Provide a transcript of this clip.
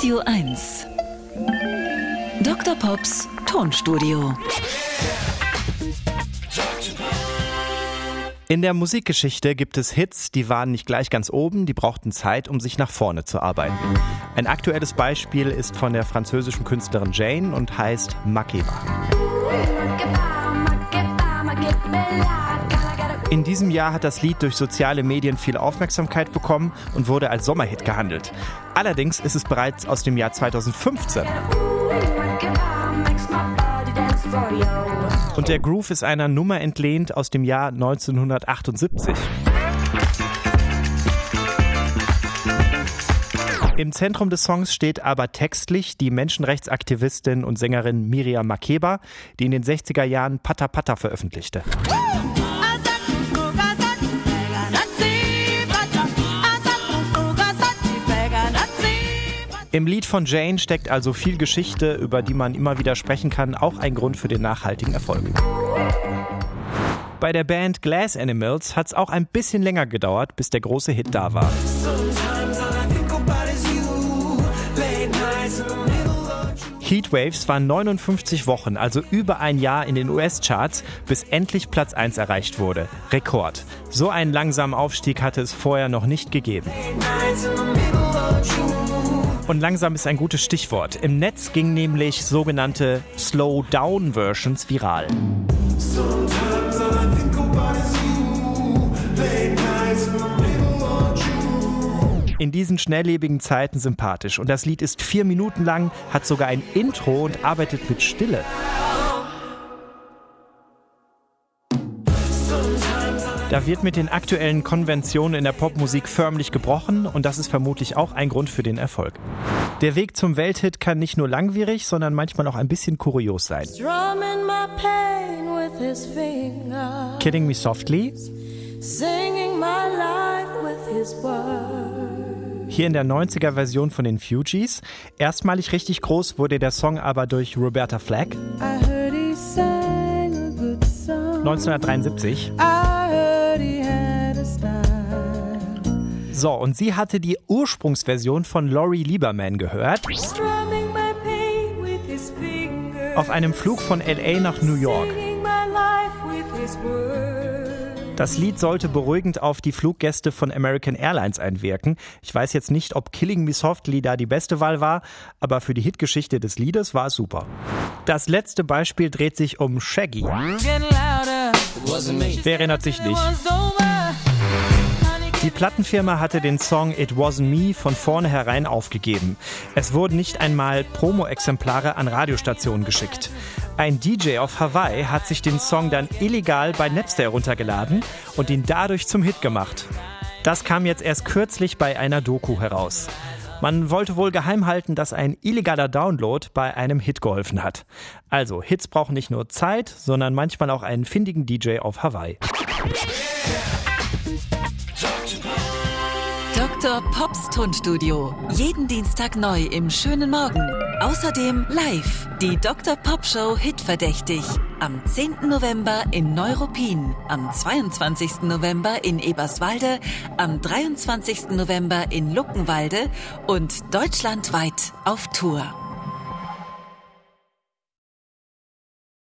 Radio 1. Dr. Pops Tonstudio. In der Musikgeschichte gibt es Hits, die waren nicht gleich ganz oben, die brauchten Zeit, um sich nach vorne zu arbeiten. Ein aktuelles Beispiel ist von der französischen Künstlerin Jane und heißt Makeba. In diesem Jahr hat das Lied durch soziale Medien viel Aufmerksamkeit bekommen und wurde als Sommerhit gehandelt. Allerdings ist es bereits aus dem Jahr 2015. Und der Groove ist einer Nummer entlehnt aus dem Jahr 1978. Im Zentrum des Songs steht aber textlich die Menschenrechtsaktivistin und Sängerin Miriam Makeba, die in den 60er Jahren Pata Pata veröffentlichte. Im Lied von Jane steckt also viel Geschichte, über die man immer wieder sprechen kann, auch ein Grund für den nachhaltigen Erfolg. Bei der Band Glass Animals hat es auch ein bisschen länger gedauert, bis der große Hit da war. Heatwaves waren 59 Wochen, also über ein Jahr in den US-Charts, bis endlich Platz 1 erreicht wurde. Rekord. So einen langsamen Aufstieg hatte es vorher noch nicht gegeben. Und langsam ist ein gutes Stichwort. Im Netz gingen nämlich sogenannte Slow-Down-Versions viral. In diesen schnelllebigen Zeiten sympathisch. Und das Lied ist vier Minuten lang, hat sogar ein Intro und arbeitet mit Stille. Da wird mit den aktuellen Konventionen in der Popmusik förmlich gebrochen und das ist vermutlich auch ein Grund für den Erfolg. Der Weg zum Welthit kann nicht nur langwierig, sondern manchmal auch ein bisschen kurios sein. Kidding Me Softly. Hier in der 90er Version von den Fugees. Erstmalig richtig groß wurde der Song aber durch Roberta Flack. 1973. So, und sie hatte die Ursprungsversion von Laurie Lieberman gehört. Auf einem Flug von LA nach New York. Das Lied sollte beruhigend auf die Fluggäste von American Airlines einwirken. Ich weiß jetzt nicht, ob Killing Me Softly da die beste Wahl war, aber für die Hitgeschichte des Liedes war es super. Das letzte Beispiel dreht sich um Shaggy. Wer erinnert sich nicht? Die Plattenfirma hatte den Song It Wasn't Me von vornherein aufgegeben. Es wurden nicht einmal Promo-Exemplare an Radiostationen geschickt. Ein DJ auf Hawaii hat sich den Song dann illegal bei Napster heruntergeladen und ihn dadurch zum Hit gemacht. Das kam jetzt erst kürzlich bei einer Doku heraus. Man wollte wohl geheim halten, dass ein illegaler Download bei einem Hit geholfen hat. Also, Hits brauchen nicht nur Zeit, sondern manchmal auch einen findigen DJ auf Hawaii. Dr. Tonstudio. Jeden Dienstag neu im schönen Morgen. Außerdem live die Dr. Pop Show Hitverdächtig. Am 10. November in Neuruppin, am 22. November in Eberswalde, am 23. November in Luckenwalde und deutschlandweit auf Tour.